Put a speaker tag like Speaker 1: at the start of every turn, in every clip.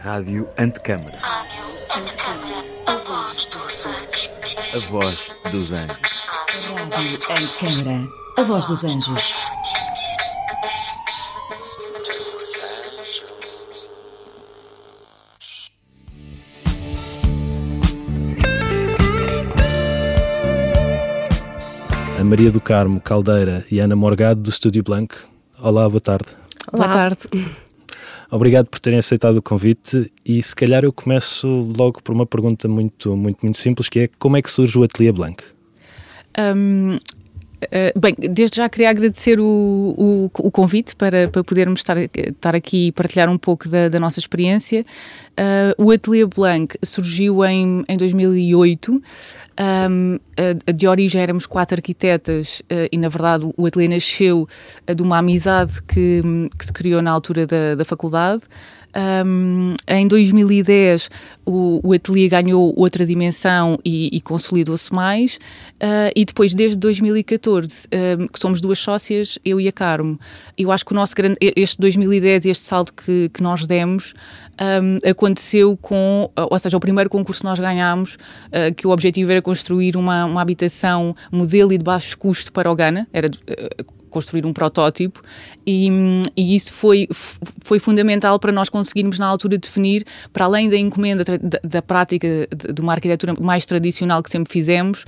Speaker 1: Rádio Antecâmara.
Speaker 2: Rádio Antecâmara. A voz dos anjos.
Speaker 1: A voz dos anjos.
Speaker 3: Rádio Antecâmara. A voz dos anjos.
Speaker 4: a Maria do Carmo Caldeira e Ana Morgado do Estúdio Blanco. Olá, boa tarde.
Speaker 5: Olá. Boa tarde.
Speaker 4: Obrigado por terem aceitado o convite e se calhar eu começo logo por uma pergunta muito, muito, muito simples que é como é que surge o Ateliê Blanco?
Speaker 5: Um, Uh, bem, desde já queria agradecer o, o, o convite para, para podermos estar, estar aqui e partilhar um pouco da, da nossa experiência. Uh, o Ateliê Blanc surgiu em, em 2008. Um, uh, de origem éramos quatro arquitetas e, na verdade, o ateliê nasceu de uma amizade que, que se criou na altura da, da faculdade. Um, em 2010 o, o ateliê ganhou outra dimensão e, e consolidou-se mais. Uh, e depois desde 2014 um, que somos duas sócias, eu e a Carmo. Eu acho que o nosso grande, este 2010 este salto que, que nós demos um, aconteceu com, ou seja, o primeiro concurso que nós ganhámos, uh, que o objetivo era construir uma, uma habitação modelo e de baixo custo para o Ghana, era uh, construir um protótipo e, e, isso foi, foi fundamental para nós conseguirmos na altura definir, para além da encomenda da, da prática de, uma arquitetura mais tradicional que sempre fizemos,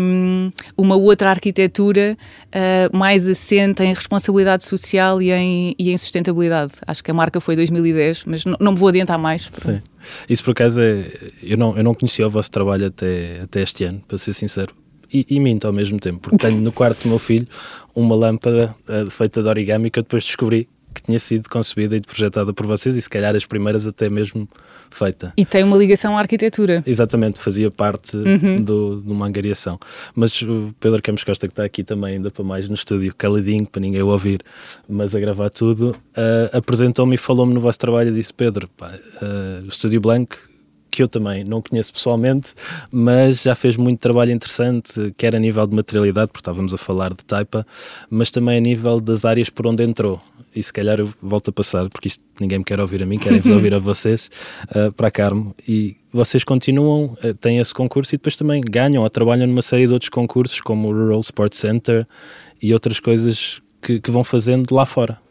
Speaker 5: um, uma outra arquitetura uh, mais assente em responsabilidade social e em, e em, sustentabilidade. Acho que a marca foi 2010, mas não, não me vou adiantar mais.
Speaker 4: Sim. Isso por acaso é. Eu não, eu não conhecia o vosso trabalho até, até este ano, para ser sincero e, e, minto ao mesmo tempo, porque tenho no quarto do meu filho uma lâmpada uh, feita de origami que eu depois descobri que tinha sido concebida e projetada por vocês e se calhar as primeiras até mesmo feita.
Speaker 5: E tem uma ligação à arquitetura.
Speaker 4: Exatamente, fazia parte uhum. do, de uma angariação. Mas o Pedro Campos Costa, que está aqui também, ainda para mais no estúdio, caladinho, para ninguém ouvir, mas a gravar tudo, uh, apresentou-me e falou-me no vosso trabalho e disse: Pedro, pá, uh, o Estúdio Blanco que eu também não conheço pessoalmente, mas já fez muito trabalho interessante, quer a nível de materialidade, porque estávamos a falar de taipa, mas também a nível das áreas por onde entrou. E se calhar eu volto a passar, porque isto ninguém me quer ouvir a mim, querem-vos ouvir a vocês, uh, para a Carmo. E vocês continuam, uh, têm esse concurso e depois também ganham ou trabalham numa série de outros concursos, como o Rural Sports Center e outras coisas que, que vão fazendo lá fora.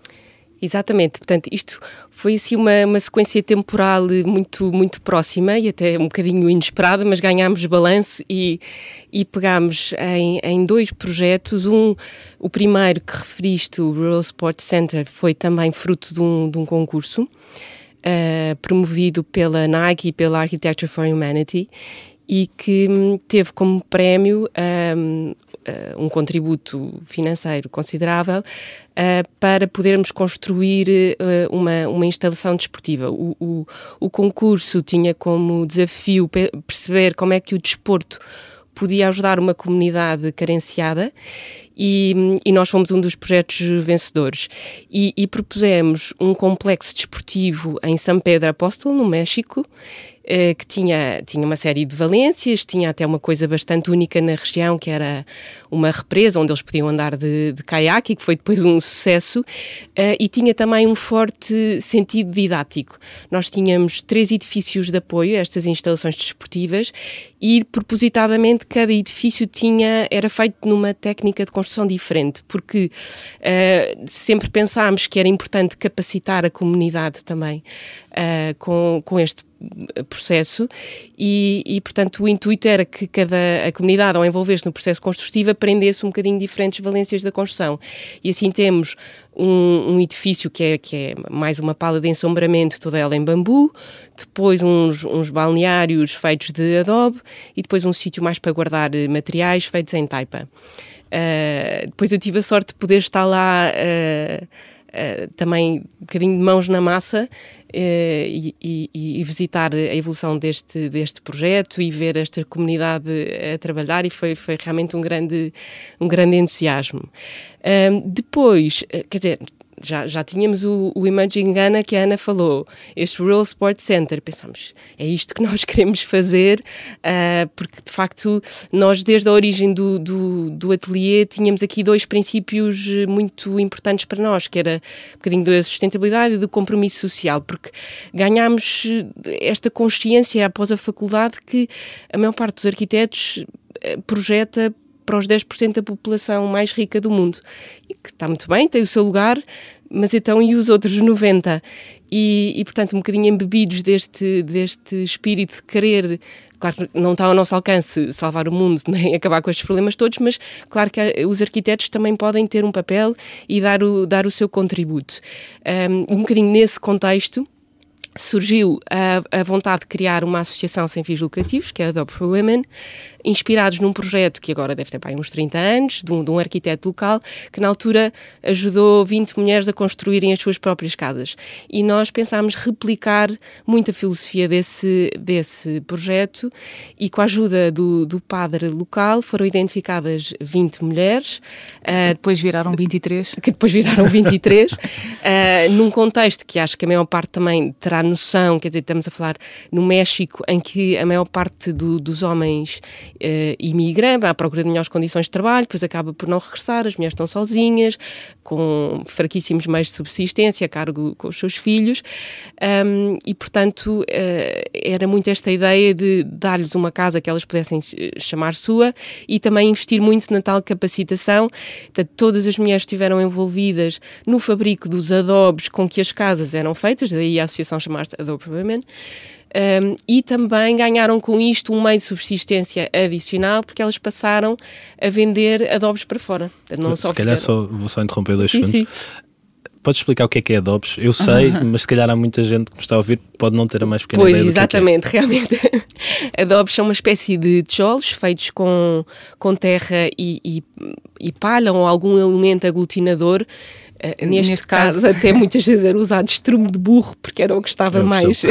Speaker 6: Exatamente, portanto, isto foi assim uma, uma sequência temporal muito, muito próxima e até um bocadinho inesperada, mas ganhámos balanço e, e pegámos em, em dois projetos. Um, o primeiro que referiste, o Rural Sports Center, foi também fruto de um, de um concurso uh, promovido pela Nike e pela Architecture for Humanity e que hum, teve como prémio um, uh, um contributo financeiro considerável uh, para podermos construir uh, uma, uma instalação desportiva. O, o, o, concurso tinha como desafio perceber como é que o desporto podia ajudar uma comunidade carenciada e, e, nós fomos um dos projetos vencedores. E, e, propusemos um complexo desportivo em São Pedro Apóstolo, no México, que tinha, tinha uma série de valências, tinha até uma coisa bastante única na região, que era uma represa onde eles podiam andar de, de caiaque, que foi depois um sucesso, eh, e tinha também um forte sentido didático. Nós tínhamos três edifícios de apoio a estas instalações desportivas e, propositadamente, cada edifício tinha, era feito numa técnica de construção diferente, porque uh, sempre pensámos que era importante capacitar a comunidade também uh, com, com este processo e, e, portanto, o intuito era que cada a comunidade, ao envolver-se no processo construtivo, aprendesse um bocadinho diferentes valências da construção. E assim temos um, um, edifício que é, que é mais uma pala de ensombramento, toda ela em bambu, depois uns, uns balneários feitos de adobe e depois um sítio mais para guardar materiais feitos em taipa. Uh, depois eu tive a sorte de poder estar lá uh, uh, também um bocadinho de mãos na massa eh, e, e, e, visitar a evolução deste, deste projeto e ver esta comunidade a trabalhar e foi, foi realmente um grande, um grande entusiasmo. depois, eh, quer dizer, já, já tínhamos o, o Imaging Ghana que a Ana falou, este Rural Sport Center. Pensámos, é isto que nós queremos fazer, uh, porque de facto nós desde a origem do, do, do ateliê tínhamos aqui dois princípios muito importantes para nós, que era um bocadinho da sustentabilidade e do compromisso social, porque ganhámos esta consciência após a faculdade que a maior parte dos arquitetos eh, projeta para os 10% da população mais rica do mundo. E que está muito bem, tem o seu lugar, mas então e os outros 90%? E, e portanto, um bocadinho embebidos deste, deste espírito de querer claro que não está ao nosso alcance salvar o mundo nem acabar com estes problemas todos, mas claro que os arquitetos também podem ter um papel e dar o, dar o seu contributo. Um, um bocadinho nesse contexto, surgiu a, a, vontade de criar uma associação sem fins lucrativos, que é a Adobe for Women, inspirados num projeto que agora deve ter bem, uns 30 anos, de um, de um, arquiteto local, que na altura ajudou 20 mulheres a construírem as suas próprias casas. E nós pensámos replicar muita filosofia desse, desse projeto e com a ajuda do, do padre local foram identificadas 20 mulheres.
Speaker 5: Que uh, depois viraram 23.
Speaker 6: Que depois viraram 23, uh, num contexto que acho que a maior parte também terá noção, quer dizer, estamos a falar no México, em que a maior parte do, dos homens uh, imigra à procura de melhores condições de trabalho, depois acaba por não regressar, as mulheres estão sozinhas, com fraquíssimos meios de subsistência, a cargo com os seus filhos, um, e portanto uh, era muito esta ideia de dar-lhes uma casa que elas pudessem chamar sua e também investir muito na tal capacitação. Portanto, todas as mulheres estiveram envolvidas no fabrico dos adobes com que as casas eram feitas, daí a associação chamar-se Adobe Women. Um, e também ganharam com isto um meio de subsistência adicional, porque elas passaram a vender adobes para fora.
Speaker 4: Não se calhar só, vou só interromper dois sim, segundos. Sim. Podes explicar o que é que é adobes? Eu sei, mas se calhar há muita gente que me está a ouvir pode não ter a mais pequena
Speaker 6: pois,
Speaker 4: ideia
Speaker 6: exatamente,
Speaker 4: do que é.
Speaker 6: realmente. adobes são uma espécie de tijolos feitos com, com terra e, e, e palha ou algum elemento aglutinador neste, neste, caso, caso, até muitas vezes era usado estrume de burro, porque era o que estava mais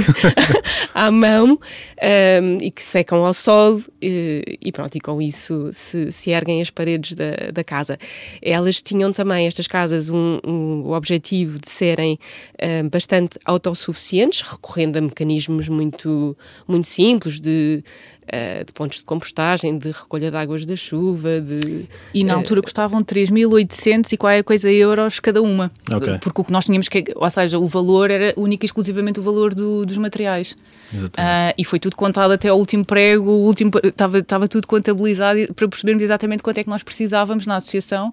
Speaker 6: à mão, um, ehm, e que secam ao sol, e, e pronto, e com isso se, se erguem as paredes da, da casa. Elas tinham também, estas casas, um, um, o objetivo de serem um, ehm, bastante autossuficientes, recorrendo a mecanismos muito, muito simples de uh, de pontos de compostagem, de recolha de águas da chuva. De,
Speaker 5: e na uh, altura custavam 3.800 e qualquer coisa euros cada uma. Okay. Porque o que nós tínhamos que. Ou seja, o valor era único e exclusivamente o valor do, dos materiais. Uh, e foi tudo contado até ao último prego, o último, estava, estava tudo contabilizado para percebermos exatamente quanto é que nós precisávamos na associação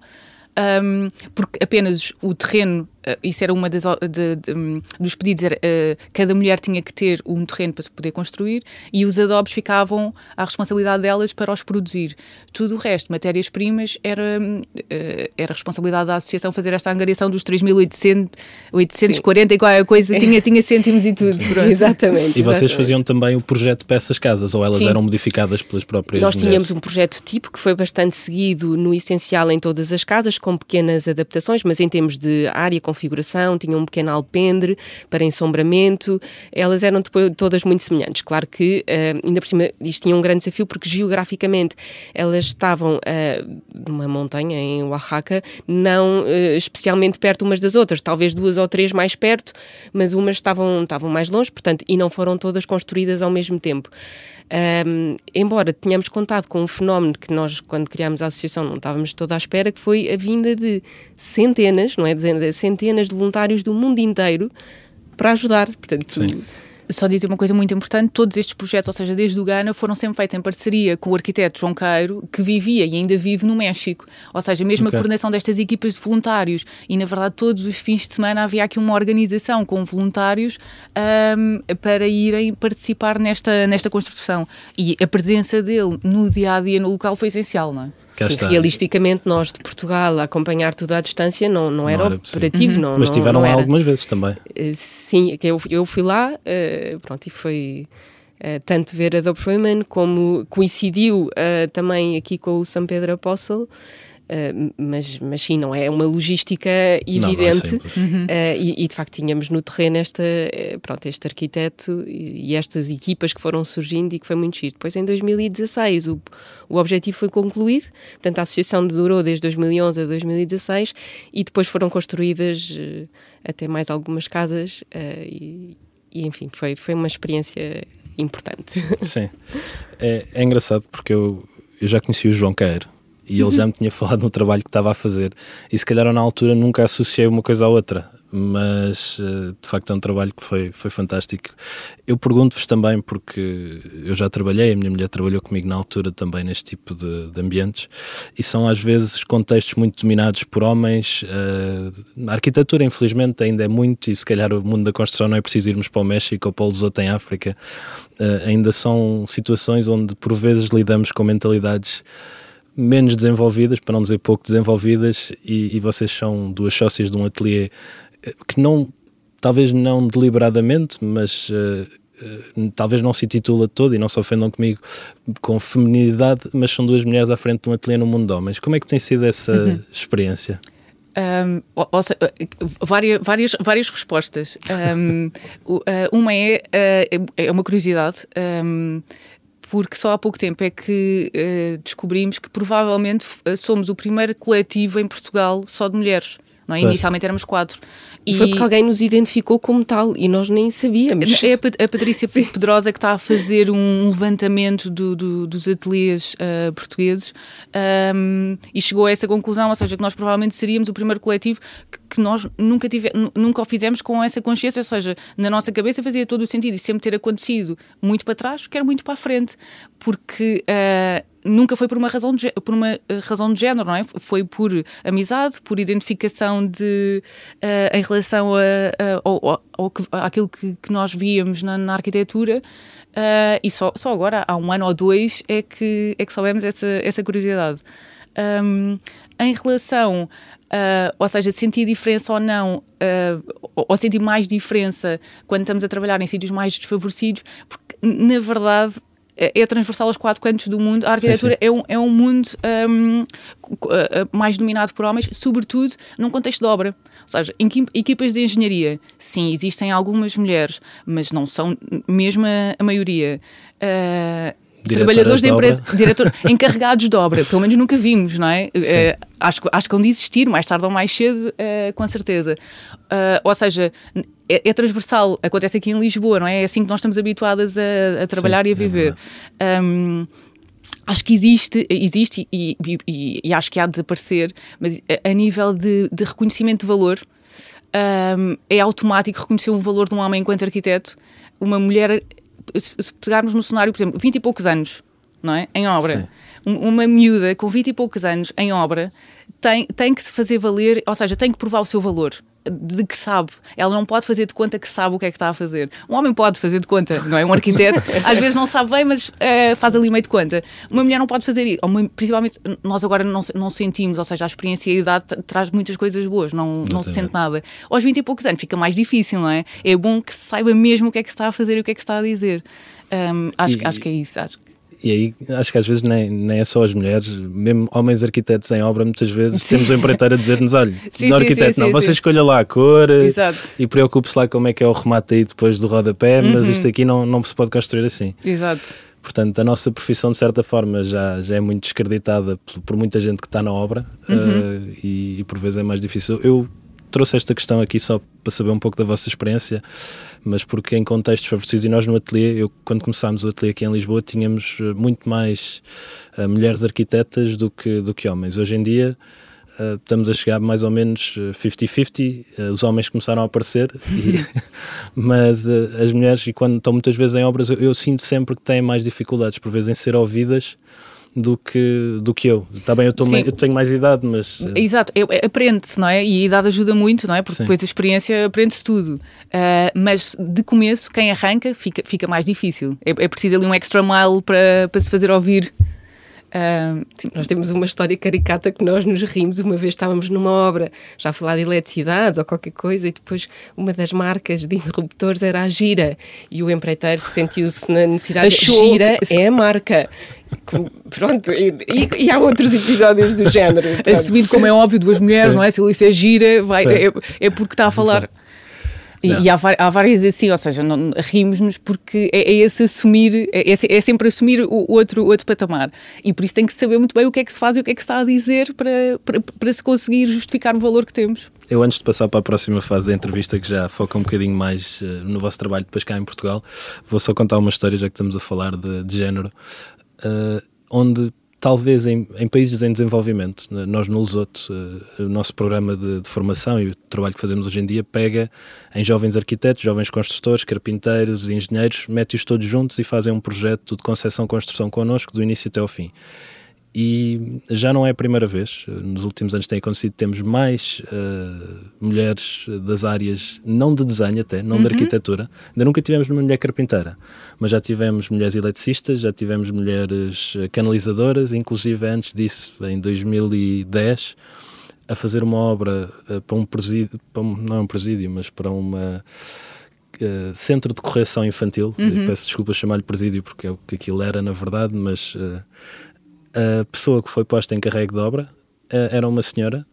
Speaker 5: um, porque apenas o terreno, isso era uma das de, de, um, dos pedidos, era, uh, cada mulher tinha que ter um terreno para se poder construir e os adobes ficavam à responsabilidade delas para os produzir. Tudo o resto, matérias-primas, era, uh, era responsabilidade da associação fazer esta angariação dos 3.840 e qualquer coisa, tinha, tinha cêntimos e tudo.
Speaker 6: exatamente.
Speaker 4: E vocês
Speaker 6: exatamente.
Speaker 4: faziam também o projeto para essas casas ou elas Sim. eram modificadas pelas próprias
Speaker 6: Nós
Speaker 4: mulheres?
Speaker 6: tínhamos um projeto tipo que foi bastante seguido no essencial em todas as casas, com pequenas adaptações, mas em termos de área, configuração, tinham um pequeno alpendre para ensombramento, elas eram depois todas muito semelhantes. Claro que, uh, ainda por cima, isto tinha um grande desafio porque geograficamente elas estavam uh, numa montanha em Oaxaca, não uh, especialmente perto umas das outras, talvez duas ou três mais perto, mas umas estavam, estavam mais longe, portanto, e não foram todas construídas ao mesmo tempo. Um, embora tenhamos contado com um fenómeno que nós, quando criámos a associação, não estávamos toda à espera, que foi a vinda de centenas, não é dizer centenas de voluntários do mundo inteiro para ajudar. Portanto,
Speaker 5: Sim só dizer uma coisa muito importante: todos estes projetos, ou seja, desde o Ghana, foram sempre feitos em parceria com o arquiteto João Queiro, que vivia e ainda vive no México. Ou seja, mesmo okay. a coordenação destas equipas de voluntários. E, na verdade, todos os fins de semana havia aqui uma organização com voluntários um, para irem participar nesta, nesta construção. E a presença dele no dia a dia no local foi essencial, não é?
Speaker 6: Sim, está. realisticamente, nós de Portugal a acompanhar tudo à distância não, não, era, era operativo. Uhum. Não,
Speaker 4: Mas estiveram lá algumas vezes também.
Speaker 6: Uh, sim, eu, eu fui lá uh, pronto, e foi uh, tanto ver a Dope Women como coincidiu também aqui com o São Pedro Apóstolo. Uh, mas, mas sim, não é uma logística evidente. Não, não é uh, e, e, de facto tínhamos no terreno esta, pronto, este arquiteto e, e, estas equipas que foram surgindo e que foi muito giro. Depois em 2016 o, o objetivo foi concluído, portanto a associação durou desde 2011 a 2016 e depois foram construídas uh, até mais algumas casas e, e, enfim, foi, foi uma experiência importante.
Speaker 4: Sim, é, é engraçado porque eu, eu já conheci o João Queiro e ele já me tinha falado no trabalho que estava a fazer. E se calhar na altura nunca associei uma coisa à outra, mas eh, de facto é um trabalho que foi, foi fantástico. Eu pergunto-vos também, porque eu já trabalhei, a minha mulher trabalhou comigo na altura também neste tipo de, de ambientes, e são às vezes contextos muito dominados por homens. Uh, a arquitetura, infelizmente, ainda é muito, e se calhar o mundo da construção não é preciso irmos para o México ou para o Lesoto em África. Uh, ainda são situações onde por vezes lidamos com mentalidades menos desenvolvidas, para não dizer pouco desenvolvidas, e, e vocês são duas sócias de um ateliê eh, que não, talvez não deliberadamente, mas uh, uh, talvez não se titula todo, e não se ofendam comigo, com feminilidade, mas são duas mulheres à frente de um ateliê no mundo de homens. Como é que tem sido essa uhum. experiência?
Speaker 5: Um, ou, várias, várias, várias respostas. Um, uma é, é uma curiosidade. Um, porque só há pouco tempo é que uh, descobrimos que provavelmente uh, somos o primeiro coletivo em Portugal só de mulheres. Não é? Inicialmente éramos quatro.
Speaker 6: E foi porque alguém nos identificou como tal e nós nem sabíamos.
Speaker 5: É a Patrícia Sim. Pedrosa que está a fazer um levantamento do, do, dos ateliês uh, portugueses um, e chegou a essa conclusão, ou seja, que nós provavelmente seríamos o primeiro coletivo que, que nós nunca, tive, nunca o fizemos com essa consciência, ou seja, na nossa cabeça fazia todo o sentido e sempre ter acontecido muito para trás, quer muito para a frente, porque uh, nunca foi por uma razão de, por uma eh, razão de género, não é? Foi por amizade, por identificação de uh, em relação a, a, ao, ao, àquilo que, que nós víamos na, na arquitetura. Uh, e só, só agora, há um ano ou dois, é que, é que soubemos essa, essa curiosidade. Um, em relação, uh, ou seja, sentir diferença ou não, uh, ou sentir mais diferença quando estamos a trabalhar em sítios mais desfavorecidos, porque na verdade é, é transversal aos quatro cantos do mundo. A arquitetura sim, sim. É, um, é um mundo um, mais dominado por homens, sobretudo num contexto de obra. Ou seja, em equipas de engenharia, sim, existem algumas mulheres, mas não são mesmo a, a maioria. Uh, trabalhadores da empresa, diretor, encarregados de obra, pelo menos nunca vimos, não é? Uh, acho, acho que vão de existir, mais tarde ou mais cedo, uh, com certeza. Uh, ou seja, é, é, transversal, acontece aqui em Lisboa, não é? É assim que nós estamos habituadas a, a trabalhar Sim, e a é viver. É um, acho que existe, existe e, e, e, acho que há de desaparecer, mas a, nível de, de, reconhecimento de valor, um, é automático reconhecer um valor de um homem enquanto arquiteto. Uma mulher se pegarmos no cenário, por exemplo, 20 e poucos anos, não é? Em obra. uma miúda com 20 e poucos anos em obra tem, tem que se fazer valer, ou seja, tem que provar o seu valor de que sabe. Ela não pode fazer de conta que sabe o que é que está a fazer. Um homem pode fazer de conta, não é? Um arquiteto às vezes não sabe bem, mas uh, faz ali meio de conta. Uma mulher não pode fazer isso. Uma, principalmente nós agora não, não sentimos, ou seja, a experiência e a idade traz muitas coisas boas, não, não, não se sente nada. Aos 20 e poucos anos fica mais difícil, não é? É bom que se saiba mesmo o que é que se está a fazer e o que é que se está a dizer. Um, acho, e, acho que é isso. Acho que
Speaker 4: e aí acho que às vezes nem, nem é só as mulheres, mesmo homens arquitetos em obra, muitas vezes sim. temos um empreiteiro a dizer-nos: olha, sim, no arquiteto sim, não, você escolha lá a cor Exato. e preocupe-se lá como é que é o remate aí depois do rodapé, uhum. mas isto aqui não, não se pode construir assim.
Speaker 5: Exato.
Speaker 4: Portanto, a nossa profissão, de certa forma, já, já é muito descreditada por, por muita gente que está na obra uhum. uh, e, e, por vezes é mais difícil. Eu trouxe esta questão aqui só para saber um pouco da vossa experiência, mas porque em contextos favorecidos, e nós no ateliê, eu quando começámos o ateliê aqui em Lisboa, tínhamos eh, muito mais uh, mulheres arquitetas do que, do que homens. Hoje em dia uh, estamos a chegar mais ou menos 50-50, uh, os homens começaram a aparecer, e, mas as mulheres, e quando estão muitas vezes em obras, eu, eu sinto sempre que têm mais dificuldades, por vezes, em ser ouvidas do que, do que eu. Está bem, eu, eu tenho mais idade, mas.
Speaker 5: Eh, Exato, aprende-se, não é? E a idade ajuda muito, não é? Porque Sim. depois a experiência aprende-se tudo. Uh, mas de começo, quem arranca fica, fica mais difícil. É, é preciso ali um extra mile para, para se fazer ouvir.
Speaker 6: Uh, sim, nós temos uma história caricata que nós nos rimos. Uma vez estávamos numa obra já a falar de eletricidades ou qualquer coisa, e depois uma das marcas de interruptores era a Gira. E o empreiteiro sentiu-se na necessidade de Gira é a marca. Pronto, e, e, há outros episódios do género.
Speaker 5: Pronto. Assumindo, como é óbvio, duas mulheres, Sim. não é? Se Alice é gira, vai, é, é, porque está a falar. E, e há, há, várias assim, ou seja, rimos-nos porque é, é, esse assumir, é, é, é, sempre assumir o outro, outro patamar. E por isso tem que saber muito bem o que é que se faz e o que é que se está a dizer para, para, para se conseguir justificar o valor que temos.
Speaker 4: Eu, antes de passar para a próxima fase da entrevista, que já foca um bocadinho mais uh, no vosso trabalho depois cá em Portugal, vou só contar uma história, já que estamos a falar de, de género, uh, onde talvez em, em, países em desenvolvimento, nós no Lesoto, uh, o nosso programa de, de, formação e o trabalho que fazemos hoje em dia pega em jovens arquitetos, jovens construtores, carpinteiros engenheiros, mete-os todos juntos e fazem um projeto de concepção-construção connosco do início até ao fim e já não é a primeira vez. Nos últimos anos tem acontecido, temos mais uh, mulheres das áreas, não de desenho até, não uhum. de arquitetura. Ainda nunca tivemos uma mulher carpinteira, mas já tivemos mulheres eletricistas, já tivemos mulheres canalizadoras, inclusive antes disso, em 2010, a fazer uma obra uh, para um presídio, para um, não é um presídio, mas para uma... Uh, centro de correção infantil, uhum. peço desculpa chamar-lhe presídio porque é o que aquilo era na verdade, mas a pessoa que foi posta em carrego de obra uh, era uma senhora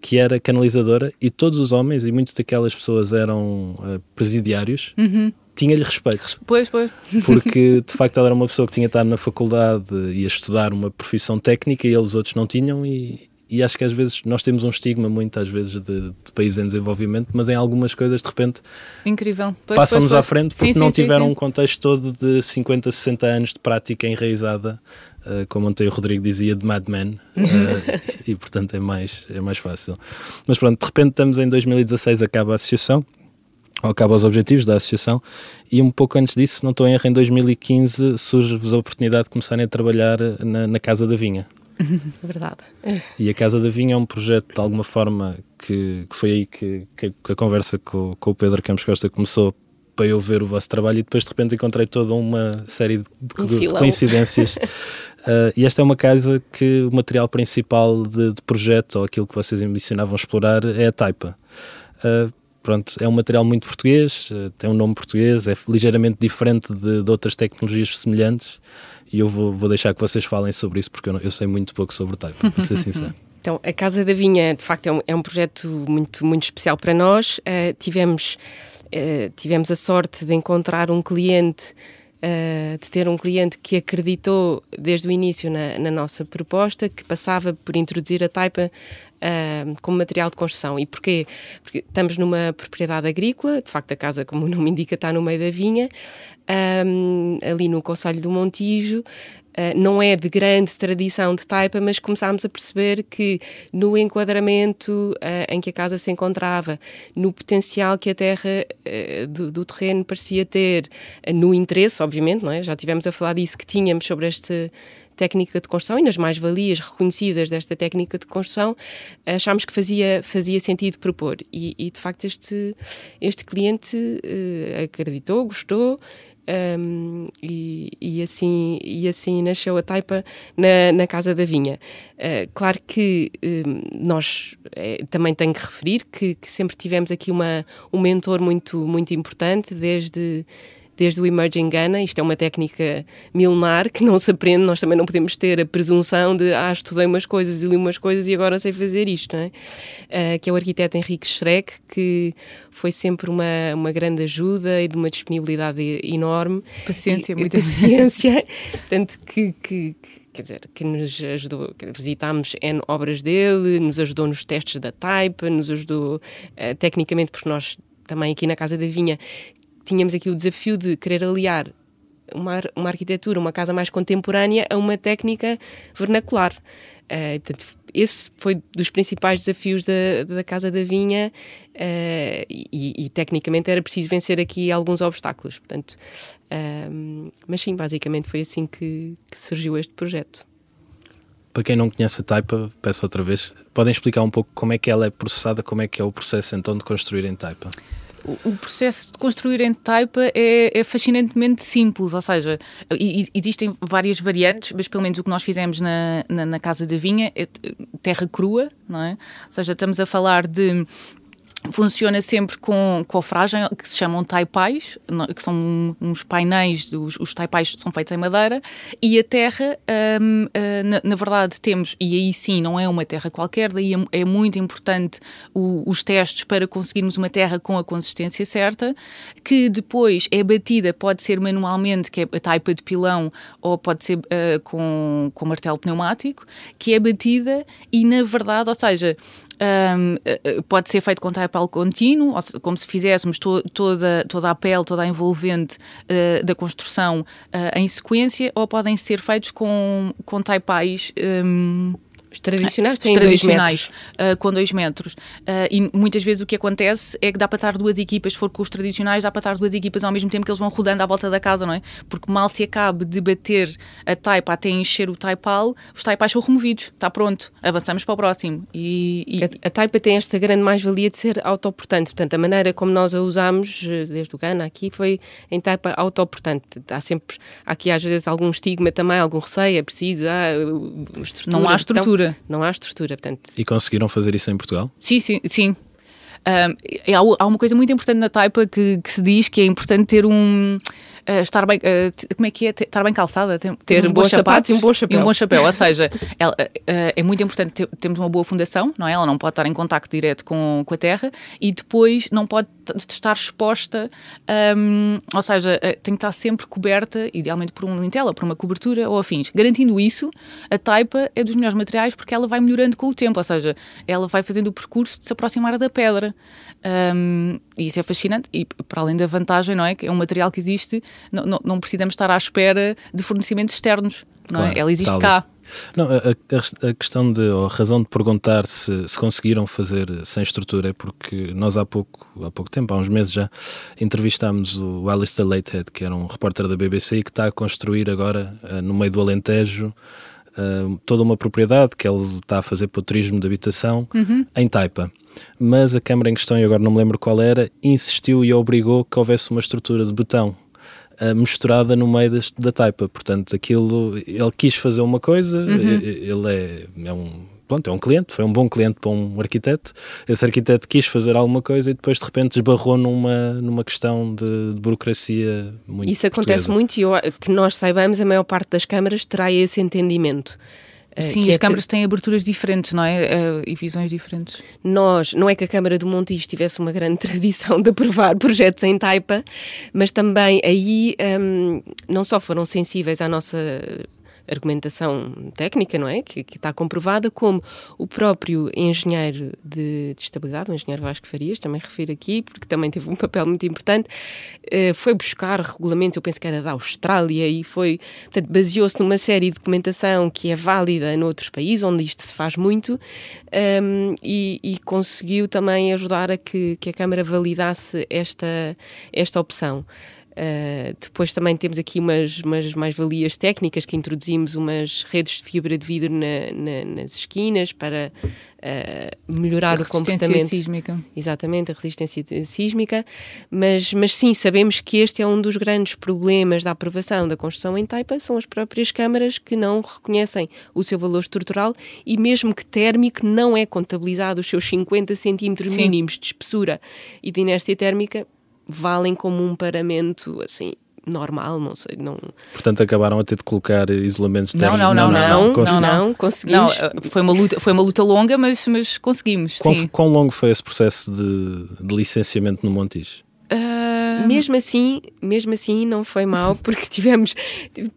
Speaker 4: que era canalizadora e todos os homens, e muitas daquelas pessoas eram uh, presidiários, uhum. tinha-lhe respeito.
Speaker 5: Pois, pois.
Speaker 4: Porque de facto ela era uma pessoa que tinha estado na faculdade e a estudar uma profissão técnica e eles outros não tinham, e, e acho que às vezes nós temos um estigma muitas vezes de, de países em desenvolvimento, mas em algumas coisas de repente
Speaker 5: incrível
Speaker 4: passam-nos à frente porque sim, não sim, tiveram sim, um contexto todo de 50, 60 anos de prática enraizada uh, como ontem o Rodrigo dizia, de Mad Men, uh, e portanto é mais, é mais fácil. Mas pronto, de repente estamos em 2016, acaba a associação, ou acaba os objetivos da associação, e um pouco antes disso, não estou em erro, em 2015 surge-vos a oportunidade de começarem a trabalhar na, na Casa da Vinha.
Speaker 6: Verdade.
Speaker 4: E a Casa da Vinha é um projeto, de alguma forma, que, que foi aí que, que, a conversa com, com o Pedro Campos Costa começou para eu ver o vosso trabalho e depois de repente encontrei toda uma série de, um de coincidências Uh, e esta é uma casa que o material principal de, de, projeto, ou aquilo que vocês ambicionavam explorar, é a taipa. Uh, pronto, é um material muito português, uh, tem um nome português, é ligeiramente diferente de, de outras tecnologias semelhantes. E eu vou, vou, deixar que vocês falem sobre isso, porque eu, não, eu sei muito pouco sobre taipa, para ser sincero.
Speaker 6: Então, a Casa da Vinha, de facto, é um, é um projeto muito, muito especial para nós. tivemos, tivemos a sorte de encontrar um cliente Uh, de ter um cliente que acreditou desde o início na, na nossa proposta, que passava por introduzir a taipa uh, como material de construção. E porquê? Porque estamos numa propriedade agrícola, de facto a casa, como o nome indica, está no meio da vinha, um, ali no Conselho do Montijo, não é de grande tradição de taipa, mas começámos a perceber que no enquadramento uh, em que a casa se encontrava, no potencial que a terra uh, do, do, terreno parecia ter, no interesse, obviamente, não é? já tivemos a falar disso que tínhamos sobre esta técnica de construção e nas mais-valias reconhecidas desta técnica de construção, achámos que fazia, fazia sentido propor. E, e de facto, este, este cliente acreditou, gostou um, e, e, assim, e assim nasceu a Taipa na, na Casa da Vinha. Uh, claro que um, nós é, também tenho que referir que, que, sempre tivemos aqui uma, um mentor muito, muito importante, desde desde o Emerging Ghana. Isto é uma técnica milenar que não se aprende, nós também não podemos ter a presunção de ah, estudei umas coisas e li umas coisas e agora sei fazer isto, não é? Uh, que é o arquiteto Henrique Schreck, que foi sempre uma, uma grande ajuda e de uma disponibilidade enorme.
Speaker 5: Paciência,
Speaker 6: e,
Speaker 5: muita
Speaker 6: paciência. Tanto que, que, que quer dizer, que nos ajudou, visitámos N obras dele, nos ajudou nos testes da Type, nos ajudou uh, tecnicamente, porque nós também aqui na Casa da Vinha tínhamos aqui o desafio de querer aliar uma, uma arquitetura, uma casa mais contemporânea a uma técnica vernacular. Uh, portanto, esse foi dos principais desafios da, da Casa da Vinha uh, e, e, tecnicamente era preciso vencer aqui alguns obstáculos. Portanto, uh, mas sim, basicamente foi assim que, que, surgiu este projeto.
Speaker 4: Para quem não conhece a Taipa, peço outra vez, podem explicar um pouco como é que ela é processada, como é que é o processo então de construir em Taipa?
Speaker 5: O processo de construir em taipa é, é fascinantemente simples, ou seja, existem várias variantes, mas pelo menos o que nós fizemos na, na, na Casa da Vinha é terra crua, não é? Ou seja, estamos a falar de Funciona sempre com cofragem, que se chamam taipais, que são uns painéis, dos, os taipais são feitos em madeira, e a terra, hum, ah, na, na verdade, temos, e aí sim, não é uma terra qualquer, daí é, é muito importante o- os testes para conseguirmos uma terra com a consistência certa, que depois é batida, pode ser manualmente, que é a taipa de pilão, ou pode ser ah, com, com martelo pneumático, que é batida e, na verdade, ou seja, um, uh, uh, pode ser feito com taipal contínuo, ou como se fizéssemos to- toda, toda a pele, toda a envolvente uh, da construção uh, em sequência, ou podem ser feitos com, com taipais. um,
Speaker 6: Os tradicionais têm
Speaker 5: os
Speaker 6: dois
Speaker 5: tradicionais,
Speaker 6: metros.
Speaker 5: uh, com dois metros. Uh, e muitas vezes o que acontece é que dá para estar duas equipas, se for com os tradicionais, dá para estar duas equipas ao mesmo tempo que eles vão rodando à volta da casa, não é? Porque mal se acabe de bater a taipa até encher o taipal, os taipais são removidos, está pronto, avançamos para o próximo. E, e-
Speaker 6: A, a taipa tem esta grande mais-valia de ser autoportante. Portanto, a maneira como nós a usámos eh, desde o Gana aqui foi em taipa autoportante. Há sempre, há aqui às vezes algum estigma também, algum receio, é preciso, ah, uh, estrutura.
Speaker 5: Não há
Speaker 6: Então,
Speaker 5: estrutura.
Speaker 6: não há estrutura, portanto,
Speaker 4: E conseguiram fazer isso em Portugal?
Speaker 5: Sim, sim, sim. Um, e há, há uma coisa muito importante na taipa que, que se diz que é importante ter um. uh, estar bem. uh, como é que é? Ter- Estar bem calçada? Ter,
Speaker 6: Ter
Speaker 5: uns
Speaker 6: bons sapatos e um bom chapéu.
Speaker 5: E um bom chapéu. Ou seja, ela, uh, é muito importante ter, termos uma boa fundação, não é? Ela não pode estar em contacto direto com, com a terra e depois não pode t- estar exposta. um, ou seja, uh, tem que estar sempre coberta, idealmente por um lintela, por uma cobertura ou afins. Garantindo isso, a taipa é dos melhores materiais porque ela vai melhorando com o tempo, ou seja, ela vai fazendo o percurso de se aproximar da pedra. Um, e isso é fascinante. E para além da vantagem, não é? Que é um material que existe, não, não, não precisamos estar à espera de fornecimentos externos. Não é?
Speaker 4: Claro,
Speaker 5: Ela existe
Speaker 4: tal.
Speaker 5: cá.
Speaker 4: Não, a, a- a questão de, ou a razão de perguntar se, se conseguiram fazer sem estrutura é porque nós há pouco, há pouco tempo, há uns meses já, entrevistámos o Alistair Latehead, que era um repórter da BBC e que está a construir agora, eh, no meio do Alentejo, eh, toda uma propriedade que ele está a fazer para o turismo de habitação em Taipa. Mas a Câmara em questão, e agora não me lembro qual era, insistiu e obrigou que houvesse uma estrutura de betão uh, misturada no meio das- da taipa. Portanto, aquilo, ele quis fazer uma coisa, e- ele é, é um. Pronto, é um cliente, foi um bom cliente para um arquiteto. Esse arquiteto quis fazer alguma coisa e depois de repente esbarrou numa, numa questão de, de burocracia muito
Speaker 6: isso acontece
Speaker 4: portuguesa.
Speaker 6: muito e eu, que nós saibamos, a maior parte das câmaras terá esse entendimento. Eh,
Speaker 5: Sim, as
Speaker 6: é
Speaker 5: câmaras têm aberturas diferentes, não é? Uh, e visões diferentes.
Speaker 6: nós, não é que a Câmara do Montijo tivesse uma grande tradição de aprovar projetos em taipa, mas também aí hum, não só foram sensíveis à nossa argumentação técnica, não é? Que, que está comprovada, como o próprio engenheiro de, de estabilidade, o engenheiro Vasco Farias, também refiro aqui, porque também teve um papel muito importante, eh, foi buscar regulamentos, eu penso que era da Austrália, e foi, portanto, baseou-se numa série de documentação que é válida noutros países, onde isto se faz muito, um, e, e conseguiu também ajudar a que, que a Câmara validasse esta, esta opção. Uh, depois também temos aqui umas, umas mais-valias técnicas que introduzimos umas redes de fibra de vidro na- na- nas esquinas para uh, melhorar o
Speaker 5: Resistência
Speaker 6: comportamento.
Speaker 5: sísmica.
Speaker 6: Exatamente, a resistência sísmica, mas, mas sim, sabemos que este é um dos grandes problemas da aprovação da construção em taipa, são as próprias câmaras que não reconhecem o seu valor estrutural e mesmo que térmico não é contabilizado os seus 50 centímetros
Speaker 5: Sim.
Speaker 6: mínimos de espessura e de inércia térmica valem como um paramento assim normal, não sei, não
Speaker 4: Portanto, acabaram a ter de colocar isolamentos
Speaker 5: Não,
Speaker 4: térmicos.
Speaker 5: não, não,
Speaker 6: não, não,
Speaker 4: consegui-
Speaker 6: não, conseguimos.
Speaker 5: Não, uh, foi uma luta, foi uma luta longa, mas, mas conseguimos.
Speaker 4: Quão,
Speaker 5: sim.
Speaker 4: quão longo foi esse processo de, de licenciamento no Montijo?
Speaker 5: Uh,
Speaker 6: Mesmo assim, mesmo assim não foi mal, porque tivemos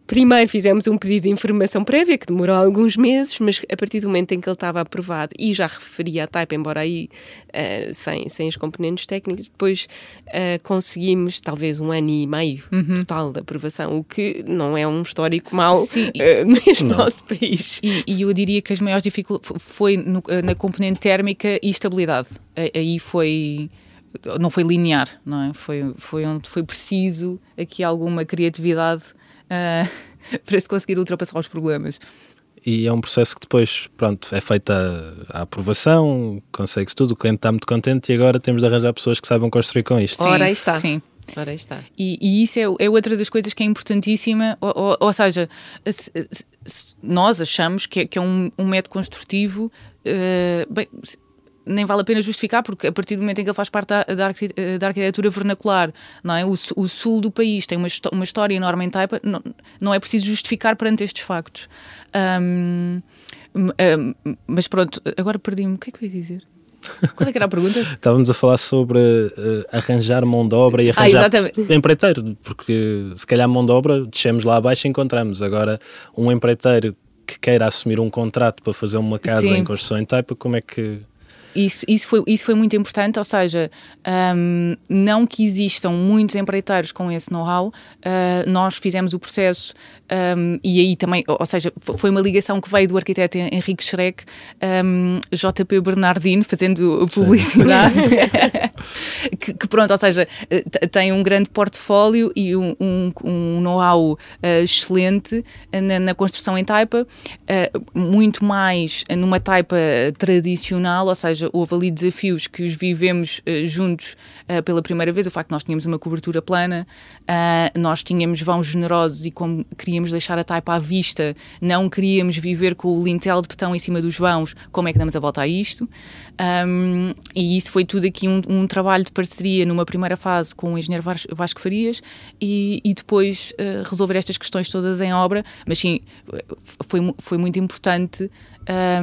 Speaker 6: primeiro fizemos um pedido de informação prévia que demorou alguns meses, mas a partir do momento em que ele estava aprovado e já referia a Type, embora aí eh, sem, sem os componentes técnicos, depois eh, conseguimos talvez um ano e meio total de aprovação, o que não é um histórico mau eh, neste
Speaker 4: Não.
Speaker 6: nosso país.
Speaker 5: E, e eu diria que as maiores dificuldades foi no- na componente térmica e estabilidade. Aí foi não foi linear, não é? Foi foi onde foi preciso aqui alguma criatividade ah, para se conseguir ultrapassar os problemas.
Speaker 4: E é um processo que depois, pronto, é feita a, aprovação, consegue-se tudo, o cliente está muito contente e agora temos de arranjar pessoas que saibam construir com isto.
Speaker 6: Ora,
Speaker 5: Sim,
Speaker 6: aí está.
Speaker 5: Sim.
Speaker 6: Ora, aí está.
Speaker 5: E, e isso é, é outra das coisas que é importantíssima, ou, ou- ou seja, se- se- se nós achamos que é, que é um, um método construtivo, eh, bem, se- nem vale a pena justificar, porque a partir do momento em que ele faz parte da, da, da arquitetura vernacular, não é? O, o, sul do país tem uma, uma história enorme em Taipa, não, não é preciso justificar perante estes factos. Um, um, mas pronto, agora perdi-me. O que é que eu ia dizer? Qual é que era a pergunta?
Speaker 4: Estávamos a falar sobre uh, arranjar mão de obra e ah, arranjar ah, empreiteiro, porque se calhar mão de obra, descemos lá abaixo e encontramos. Agora, um empreiteiro que queira assumir um contrato para fazer uma casa Sim. em construção em Taipa, como é que
Speaker 5: isso, isso, foi, isso foi muito importante, ou seja, um, não que existam muitos empreiteiros com esse know-how, uh, nós fizemos o processo um, e aí também, ou seja, foi uma ligação que veio do arquiteto Henrique Schreck, um, JP Bernardino, fazendo publicidade, que, que, pronto, ou seja, tem um grande portfólio e um, um, um know-how uh, excelente na, na, construção em taipa, uh, muito mais numa taipa tradicional, ou seja, houve ali desafios que os vivemos uh, juntos pela primeira vez, o facto de nós tínhamos uma cobertura plana, nós tínhamos vãos generosos e como queríamos queríamos deixar a taipa à vista, não queríamos viver com o lintel de betão em cima dos vãos, como é que damos a volta a isto? Um, e isso foi tudo aqui um, um, trabalho de parceria numa primeira fase com o engenheiro Vasco Farias e, e depois uh, resolver estas questões todas em obra, mas sim, foi, foi muito importante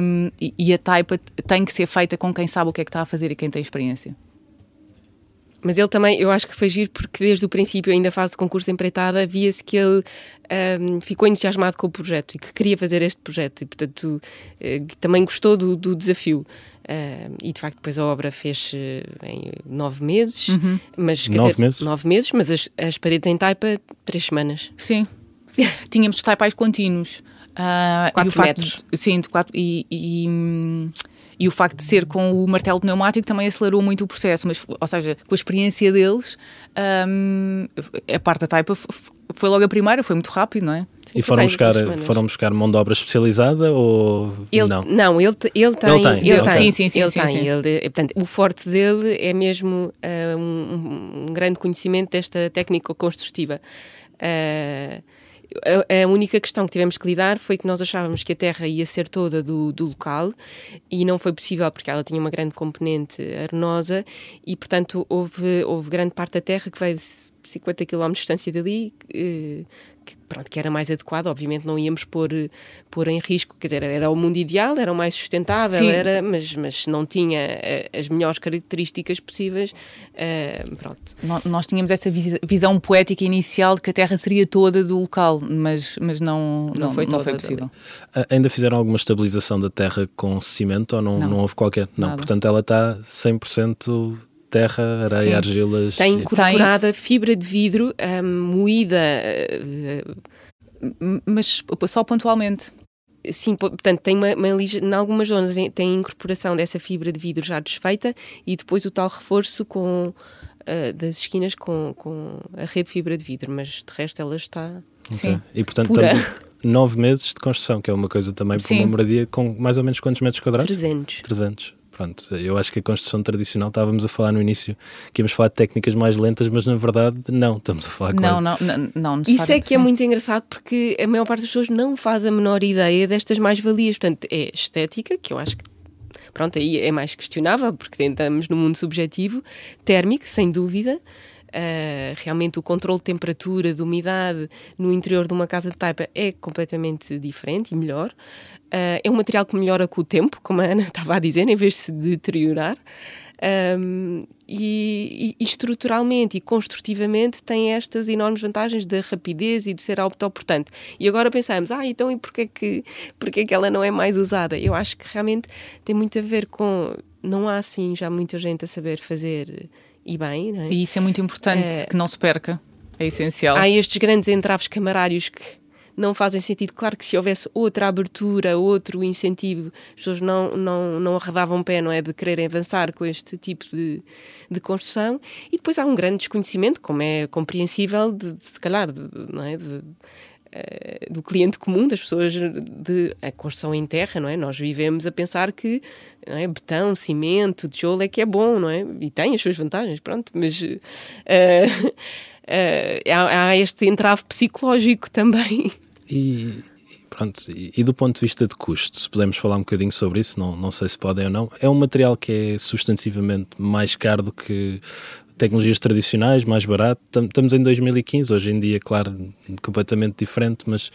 Speaker 5: um, e, e a taipa tem que ser feita com quem sabe o que é que está a fazer e quem tem experiência.
Speaker 6: Mas ele também, eu acho que foi giro porque desde o princípio, ainda fase de concurso empreitada, via-se que ele um, ficou entusiasmado com o projeto e que queria fazer este projeto e, portanto, uh, também gostou do, do desafio. Uh, e de facto depois a obra fez em nove meses, uhum. mas
Speaker 4: nove dizer, meses,
Speaker 6: nove meses, mas as, as paredes em taipa três semanas.
Speaker 5: Sim, tínhamos taipais contínuos.
Speaker 6: Uh, quatro metros.
Speaker 5: De, sim, de quatro, e, e hum, e o facto de ser com o martelo pneumático também acelerou muito o processo, mas, ou seja, com a experiência deles, um, a parte da taipa foi logo a primeira, foi muito rápido, não é?
Speaker 4: Sim, e foram buscar, foram buscar mão de obra especializada ou
Speaker 6: ele,
Speaker 4: não?
Speaker 6: Não, ele, ele tem.
Speaker 4: Ele tem.
Speaker 6: Ele
Speaker 4: ele
Speaker 6: tem.
Speaker 5: Sim, sim, sim.
Speaker 6: Ele
Speaker 5: sim,
Speaker 6: tem.
Speaker 5: Sim.
Speaker 6: Ele, portanto, o forte dele é mesmo uh, um, um, grande conhecimento desta técnica construtiva. Uh, a, a, única questão que tivemos que lidar foi que nós achávamos que a terra ia ser toda do, do local e não foi possível porque ela tinha uma grande componente arenosa e, portanto, houve, houve grande parte da terra que veio de 50 km de distância dali, eh, que, pronto, que era mais adequado, obviamente não íamos pôr, pôr em risco, quer dizer, era o mundo ideal, era o mais sustentável, era, mas, mas não tinha eh, as melhores características possíveis, uh, pronto.
Speaker 5: Nós tínhamos essa visão poética inicial de que a Terra seria toda do local, mas, mas não, não, não foi, não foi possível.
Speaker 4: Ainda fizeram alguma estabilização da Terra com cimento ou não, não. não houve qualquer? Não, Nada. portanto ela está 100% terra, areia, Sim. argilas.
Speaker 6: Tem incorporada tem... fibra de vidro um, moída.
Speaker 5: Uh, mas só pontualmente.
Speaker 6: Sim, portanto, tem uma, uma, em algumas zonas tem incorporação dessa fibra de vidro já desfeita e depois o tal reforço com, uh, das esquinas com, com a rede de fibra de vidro, mas de resto ela está.
Speaker 5: Okay. Sim.
Speaker 4: E portanto Pura. estamos nove meses de construção, que é uma coisa também para uma moradia com mais ou menos quantos metros quadrados?
Speaker 6: 300.
Speaker 4: 300 pronto, eu acho que a construção tradicional, estávamos a falar no início que íamos falar de técnicas mais lentas, mas na verdade não, estamos a falar
Speaker 5: não, não, não, não
Speaker 6: Isso é que é muito engraçado porque a maior parte das pessoas não faz a menor ideia destas mais-valias. Portanto, é estética, que eu acho que pronto, aí é mais questionável porque tentamos no mundo subjetivo, térmico, sem dúvida. Uh, realmente o controle de temperatura, de umidade no interior de uma casa de taipa é completamente diferente e melhor. Uh, é um material que melhora com o tempo, como a Ana estava a dizer, em vez de se deteriorar. Um, e, e, estruturalmente e construtivamente tem estas enormes vantagens da rapidez e de ser autoportante. E agora pensamos, ah, então e porquê que, porquê que ela não é mais usada? Eu acho que realmente tem muito a ver com. Não há assim já muita gente a saber fazer e bem, não é?
Speaker 5: E isso é muito importante, é, que não se perca. É essencial.
Speaker 6: Há estes grandes entraves camarários que não fazem sentido. Claro que se houvesse outra abertura, outro incentivo, as pessoas não, não, não arredavam pé, não é? De quererem avançar com este tipo de, de construção. E depois há um grande desconhecimento, como é compreensível, de, de se calhar, de, não é? De, eh, do cliente comum, das pessoas de a construção em terra, não é? Nós vivemos a pensar que é? betão, cimento, tijolo é que é bom, não é? E tem as suas vantagens, pronto, mas uh, uh, há, há, este entrave psicológico também.
Speaker 4: E Pronto, e, e, do ponto de vista de custo, se pudermos falar um bocadinho sobre isso, não, não sei se podem ou não, é um material que é substantivamente mais caro do que tecnologias tradicionais, mais barato. Estamos em 2015, hoje em dia, claro, completamente diferente, mas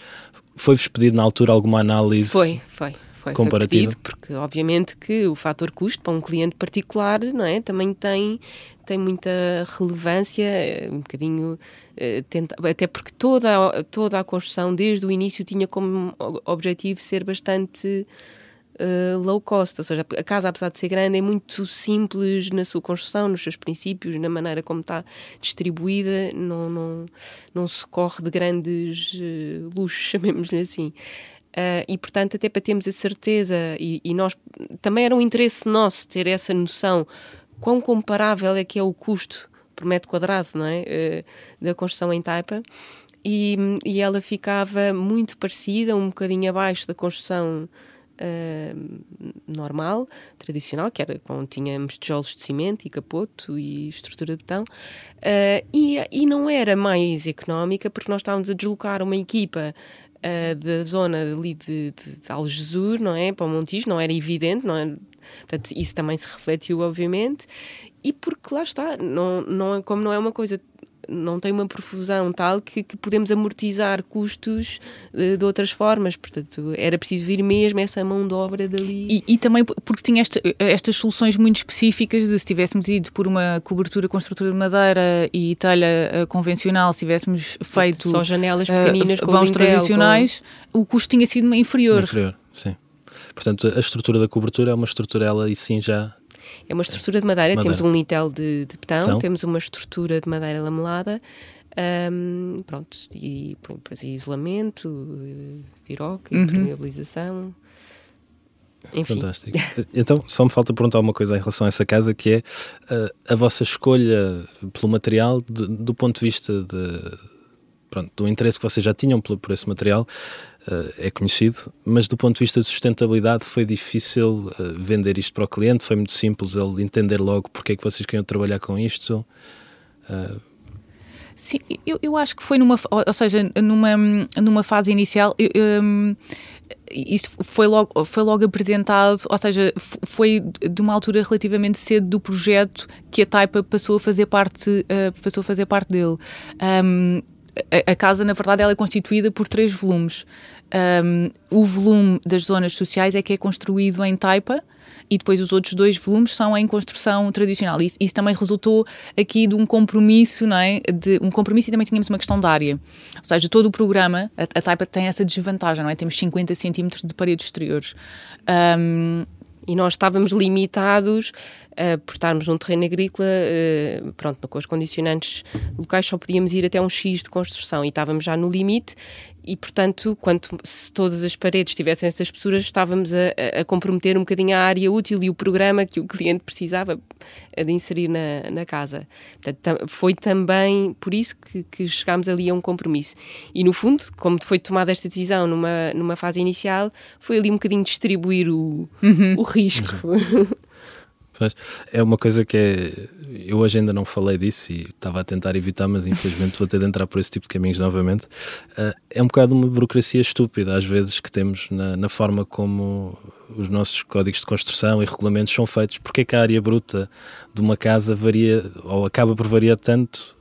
Speaker 4: foi-vos pedido na altura alguma análise?
Speaker 6: Foi, foi. Foi, comparativa? Foi pedido, porque obviamente que o fator custo para um cliente particular não é, também tem, tem muita relevância, eh, um bocadinho, eh, até porque toda, toda a construção desde o início tinha como objetivo ser bastante uh, low cost, ou seja, a casa, apesar de ser grande, é muito simples na sua construção, nos seus princípios, na maneira como está distribuída, não, não, não se corre de grandes luxos, chamemos-lhe assim. Uh, e, portanto, até para termos a certeza, e, e, nós também era um interesse nosso ter essa noção quão comparável é que é o custo por metro quadrado não é? Uh, da construção em Taipa. E, e, ela ficava muito parecida, um bocadinho abaixo da construção Uh, normal, tradicional, que era quando tínhamos tijolos de cimento e capoto e estrutura de betão, uh, e, e não era mais económica porque nós estávamos a deslocar uma equipa da zona ali de, de, de Algesur, não é? Para o Montijo, não era evidente, não é? Portanto, isso também se refletiu, obviamente, e porque lá está, não, não, é, como não é uma coisa não tem uma profusão tal que, que podemos amortizar custos de, eh, de, outras formas. Portanto, era preciso vir mesmo essa mão de obra dali.
Speaker 5: E, e também porque tinha esta, estas soluções muito específicas de se tivéssemos ido por uma cobertura com estrutura de madeira e telha uh, convencional, se tivéssemos feito
Speaker 6: só janelas pequeninas uh,
Speaker 5: com vãos tradicionais, com... o custo tinha sido inferior.
Speaker 4: Inferior, sim. Portanto, a estrutura da cobertura é uma estrutura, ela e sim já
Speaker 6: é uma estrutura de madeira, madeira. temos um litel de, de betão, então. temos uma estrutura de madeira lamelada, um, pronto, e depois isolamento, piroca, uhum. impermeabilização. Enfim.
Speaker 4: Fantástico. Então, só me falta perguntar uma coisa em relação a essa casa, que é uh, a vossa escolha pelo material, de, do ponto de vista de, pronto, do interesse que vocês já tinham por, por esse material, uh, é conhecido, mas do ponto de vista de sustentabilidade foi difícil uh, vender isto para o cliente, foi muito simples ele entender logo porque é que vocês queriam trabalhar com isto. Uh,
Speaker 5: Sim, eu, eu acho que foi numa, ou seja, numa, numa fase inicial, eu, um, isso foi logo, foi logo apresentado, ou seja, foi de uma altura relativamente cedo do projeto que a Taipa passou a fazer parte, passou a fazer parte dele. Um, a, a, casa, na verdade, ela é constituída por três volumes. Um, o volume das zonas sociais é que é construído em taipa e depois os outros dois volumes são em construção tradicional. Isso, isso também resultou aqui de um compromisso, não é? De um compromisso e também tínhamos uma questão de área. Ou seja, todo o programa, a, a taipa tem essa desvantagem, não é? Temos 50 centímetros de paredes exteriores. Um,
Speaker 6: e nós estávamos limitados uh, por estarmos num terreno agrícola, uh, pronto, com as condicionantes locais só podíamos ir até um X de construção e estávamos já no limite e, portanto, quanto se todas as paredes tivessem essas espessuras, estávamos a, a, comprometer um bocadinho a área útil e o programa que o cliente precisava de inserir na, na casa. Portanto, foi também por isso que, que chegámos ali a um compromisso. E, no fundo, como foi tomada esta decisão numa, numa fase inicial, foi ali um bocadinho distribuir o, uhum. o risco. Uhum.
Speaker 4: É uma coisa que é. Eu hoje ainda não falei disso e estava a tentar evitar, mas infelizmente vou ter de entrar por esse tipo de caminhos novamente. Uh, é um bocado uma burocracia estúpida, às vezes, que temos na, na, forma como os nossos códigos de construção e regulamentos são feitos. Porque é que a área bruta de uma casa varia, ou acaba por variar tanto?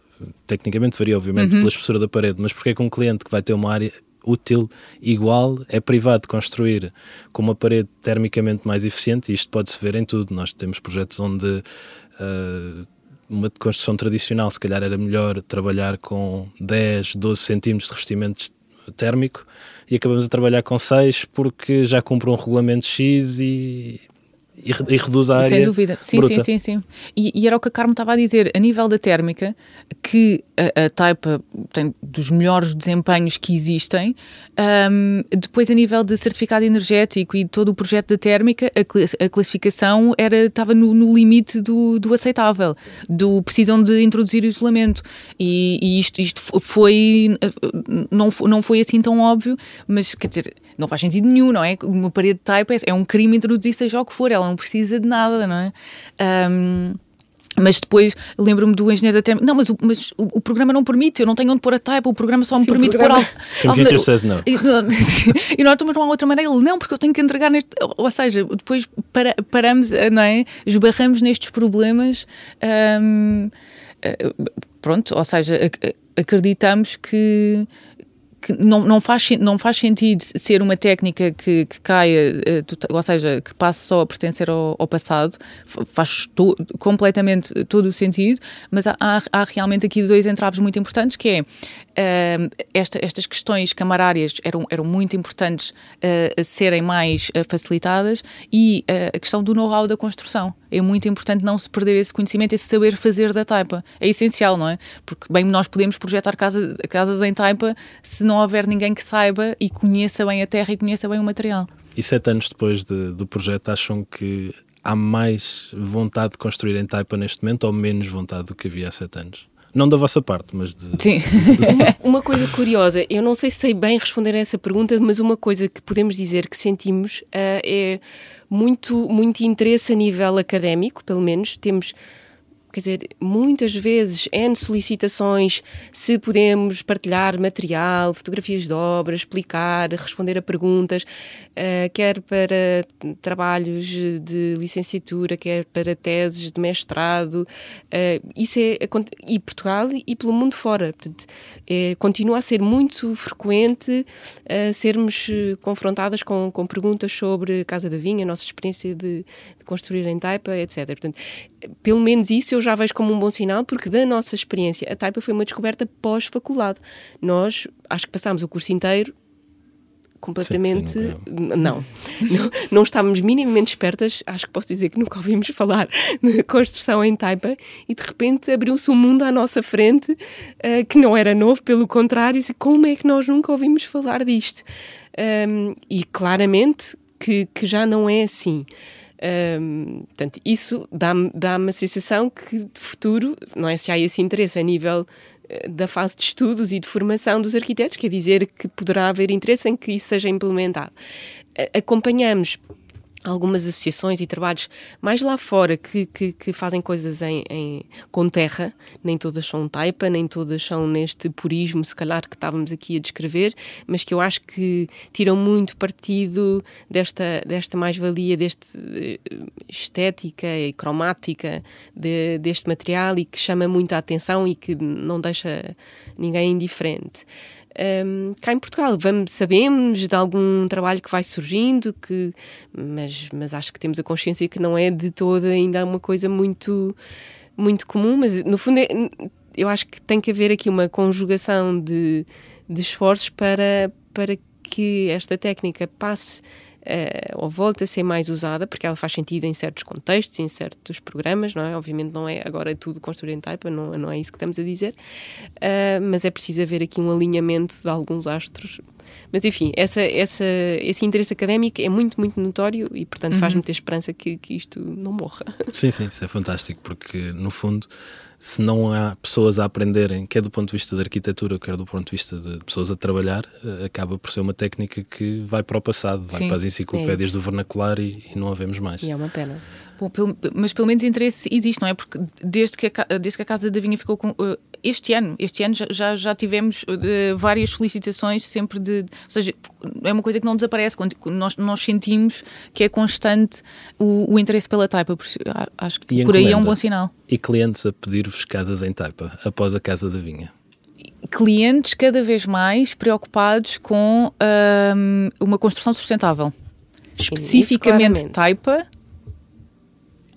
Speaker 4: Tecnicamente varia, obviamente, uhum. pela espessura da parede, mas porque é que um cliente que vai ter uma área útil igual é privado de construir com uma parede termicamente mais eficiente, e isto pode-se ver em tudo. Nós temos projetos onde uh, uma construção tradicional, se calhar era melhor trabalhar com 10, 12 centímetros de revestimento térmico e acabamos a trabalhar com 6 porque já cumpre um regulamento X e e, e reduz a área.
Speaker 5: Sem dúvida, sim,
Speaker 4: bruta.
Speaker 5: sim, sim, sim. E, e, era o que a Carmo estava a dizer, a nível da térmica, que a, a Taipa tem dos melhores desempenhos que existem, um, depois a nível de certificado energético e todo o projeto da térmica, a, a classificação era, estava no, no limite do, do, aceitável, do precisam de introduzir isolamento. E, e isto, isto foi, não, não foi assim tão óbvio, mas quer dizer, não faz sentido nenhum, não é? Uma parede de type é, é um crime introduzir seja o que for, ela não precisa de nada, não é? Um, Mas depois lembro-me do engenheiro da. Não, mas, o, mas o, o, programa não permite, eu não tenho onde pôr a type, o programa só me Sim, permite pôr algo.
Speaker 4: Computer says no.
Speaker 5: E, e nós estamos uma outra maneira. Ele, não, porque eu tenho que entregar neste. Ou seja, depois para, paramos, não é? Esbarramos nestes problemas. Hum, eh, pronto, ou seja, acreditamos que que não, não, faz, não faz sentido ser uma técnica que, que caia, eh, ou seja, que passe só a pertencer ao, ao passado, faz to, completamente todo o sentido, mas há, há, realmente aqui dois entraves muito importantes, que é uh, esta, estas questões camarárias eram, eram muito importantes uh, serem mais uh, facilitadas e a questão do know-how da construção. É muito importante não se perder esse conhecimento, esse saber fazer da taipa. É essencial, não é? Porque bem nós podemos projetar casa, casas em taipa se não houver ninguém que saiba e conheça bem a terra e conheça bem o material.
Speaker 4: E sete anos depois de, do projeto, acham que há mais vontade de construir em taipa neste momento ou menos vontade do que havia há sete anos? Não da vossa parte, mas de.
Speaker 5: Sim.
Speaker 6: uma coisa curiosa, eu não sei se sei bem responder a essa pergunta, mas uma coisa que podemos dizer que sentimos uh, é muito, muito interesse a nível académico, pelo menos. Temos quer dizer, muitas vezes N solicitações se podemos partilhar material, fotografias de obras, explicar, responder a perguntas, uh, quer para trabalhos de licenciatura, quer para teses de mestrado. Uh, isso é, e Portugal e pelo mundo fora. Portanto, é, continua a ser muito frequente uh, sermos confrontadas com, com perguntas sobre Casa da Vinha, a nossa experiência de, de construir em Taipa, etc. Portanto, pelo menos isso eu já vejo como um bom sinal, porque da nossa experiência, a Taipa foi uma descoberta pós-faculdade. Nós, acho que passámos o curso inteiro completamente. Sim, sim, não. não. não, estávamos minimamente espertas. Acho que posso dizer que nunca ouvimos falar de construção em Taipa e de repente abriu-se um mundo à nossa frente uh, que não era novo, pelo contrário. E como é que nós nunca ouvimos falar disto? Um, e claramente que, que já não é assim. Um, portanto, isso dá-me dá a sensação que de futuro, não é se há esse interesse a nível da fase de estudos e de formação dos arquitetos, quer dizer que poderá haver interesse em que isso seja implementado. Acompanhamos algumas associações e trabalhos mais lá fora que, que, que fazem coisas em, em, com terra, nem todas são taipa, nem todas são neste purismo, se calhar, que estávamos aqui a descrever, mas que eu acho que tiram muito partido desta, desta mais-valia, deste eh, estética e cromática de, deste material e que chama muito a atenção e que não deixa ninguém indiferente um, cá em Portugal. Vamos, sabemos de algum trabalho que vai surgindo, que, mas, mas acho que temos a consciência que não é de toda ainda uma coisa muito, muito comum, mas no fundo é, eu acho que tem que haver aqui uma conjugação de, de esforços para, para que esta técnica passe uh, ou volta a ser mais usada, porque ela faz sentido em certos contextos, em certos programas, não é? Obviamente não é agora tudo construir em Taipa, não, não é isso que estamos a dizer, uh, mas é preciso haver aqui um alinhamento de alguns astros. Mas enfim, essa, essa, esse interesse académico é muito, muito notório e, portanto, uhum. faz-me ter esperança que, que isto não morra.
Speaker 4: Sim, sim, isso é fantástico, porque no fundo se não há pessoas a aprenderem, quer do ponto de vista da arquitetura, quer do ponto de vista de pessoas a trabalhar, eh, acaba por ser uma técnica que vai para o passado, vai Sim, para as enciclopédias é do vernacular e, e, não a vemos mais.
Speaker 6: E é uma pena.
Speaker 5: Bom, pelo, mas pelo menos interesse existe, não é? Porque desde que a, desde que a Casa da Vinha ficou com. Uh, este ano, este ano já, já tivemos uh, várias solicitações sempre de. Ou seja, é uma coisa que não desaparece. Quando nós, nós sentimos que é constante o, o interesse pela taipa. Por, acho que por aí é um bom sinal.
Speaker 4: E clientes a pedir-vos casas em taipa após a Casa da Vinha?
Speaker 5: Clientes cada vez mais preocupados com um, uma construção sustentável. Sim, Especificamente taipa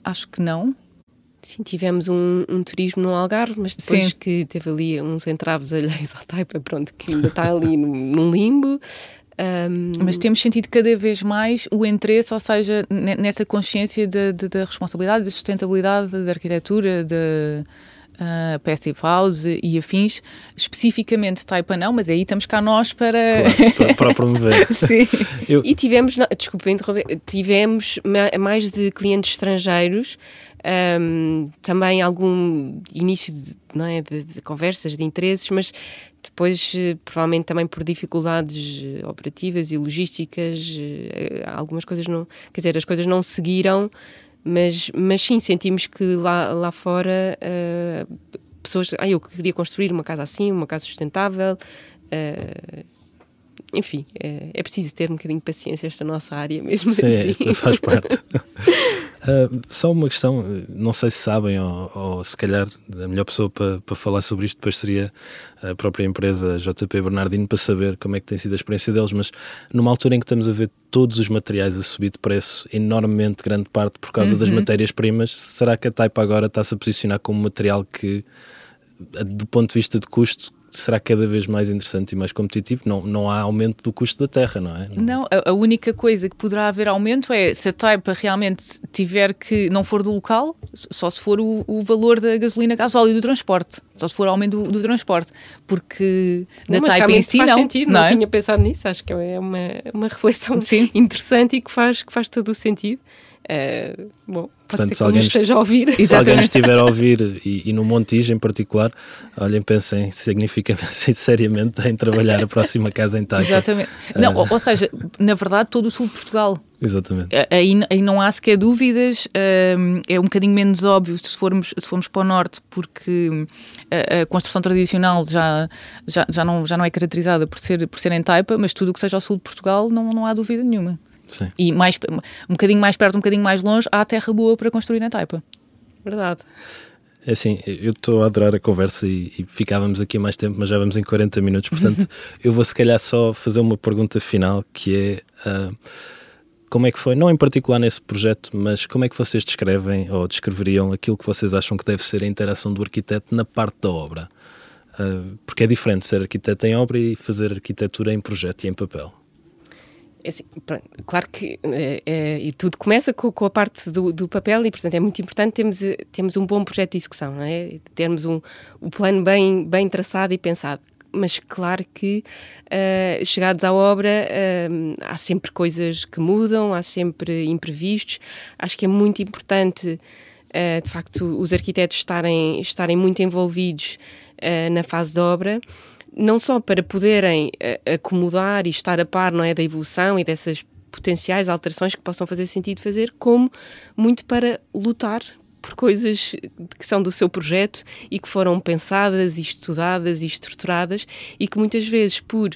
Speaker 5: acho que não.
Speaker 6: Sim, tivemos um, um, turismo no Algarve, mas depois Sim. que teve ali uns entraves alheios à taipa, pronto, que ainda está ali num, num limbo. Um...
Speaker 5: Mas temos sentido cada vez mais o interesse, ou seja, nessa consciência da responsabilidade, da sustentabilidade da arquitetura, da uh, Passive House e afins, especificamente Taipa não, mas aí estamos cá nós para...
Speaker 4: Claro, para, para promover.
Speaker 5: Sim.
Speaker 6: Eu... E tivemos, desculpa interromper, tivemos mais de clientes estrangeiros um, também algum início de, não é, de, de, conversas, de interesses, mas depois, eh, provavelmente também por dificuldades eh, operativas e logísticas, eh, algumas coisas não. Quer dizer, as coisas não seguiram Mas, mas sim, sentimos que lá, lá fora uh, pessoas. Ah, eu queria construir uma casa assim, uma casa sustentável. Uh, enfim, é, é, preciso ter um bocadinho de paciência esta nossa área mesmo
Speaker 4: Sim,
Speaker 6: assim.
Speaker 4: faz parte. uh, só uma questão, não sei se sabem ou, ou, se calhar a melhor pessoa para, para falar sobre isto depois seria a própria empresa JP Bernardino para saber como é que tem sido a experiência deles, mas numa altura em que estamos a ver todos os materiais a subir de preço enormemente grande parte por causa uhum. das matérias-primas, será que a Taipa agora está-se a posicionar como material que do ponto de vista de custo será cada vez mais interessante e mais competitivo. Não, não há aumento do custo da terra, não é?
Speaker 5: Não, a, a, única coisa que poderá haver aumento é se a Taipa realmente tiver que não for do local, só se for o, o valor da gasolina, gasóleo e do transporte. Só se for aumento do, do transporte. Porque
Speaker 6: na
Speaker 5: não, Taipa em
Speaker 6: si faz não. Sentido, não, não é? tinha pensado nisso. Acho que é uma, uma reflexão Sim. interessante e que faz, que faz todo o sentido. Uh, bom, Portanto, se alguém, esteja a ouvir.
Speaker 4: Se alguém estiver a ouvir e, e, no Montijo em particular, olhem, pensem significativamente, seriamente em trabalhar a próxima casa em Taipa.
Speaker 5: Exatamente. Uh, não, ou, ou, seja, na verdade, todo o sul de Portugal.
Speaker 4: Exatamente.
Speaker 5: Aí, aí não há sequer dúvidas, uh, é um bocadinho menos óbvio se formos, se formos para o norte, porque a, a, construção tradicional já, já, já, não, já não é caracterizada por ser, por ser em Taipa, mas tudo o que seja ao sul de Portugal não, não há dúvida nenhuma.
Speaker 4: Sim.
Speaker 5: E mais, um bocadinho mais perto, um bocadinho mais longe, há terra boa para construir na Taipa.
Speaker 6: Verdade.
Speaker 4: É assim, eu estou a adorar a conversa e, e, ficávamos aqui mais tempo, mas já vamos em 40 minutos, portanto, eu vou se calhar só fazer uma pergunta final que é uh, como é que foi, não em particular nesse projeto, mas como é que vocês descrevem ou descreveriam aquilo que vocês acham que deve ser a interação do arquiteto na parte da obra? Uh, porque é diferente ser arquiteto em obra e fazer arquitetura em projeto e em papel.
Speaker 6: É assim, claro que é, é, e tudo começa com, com a parte do, do, papel e, portanto, é muito importante termos, termos um bom projeto de execução, não é? Termos um, um plano bem, bem traçado e pensado. Mas claro que, uh, chegados à obra, uh, há sempre coisas que mudam, há sempre imprevistos. Acho que é muito importante, uh, de facto, os arquitetos estarem, estarem muito envolvidos na fase de obra não só para poderem uh, acomodar e estar a par não é, da evolução e dessas potenciais alterações que possam fazer sentido fazer, como muito para lutar por coisas que são do seu projeto e que foram pensadas e estudadas e estruturadas e que muitas vezes por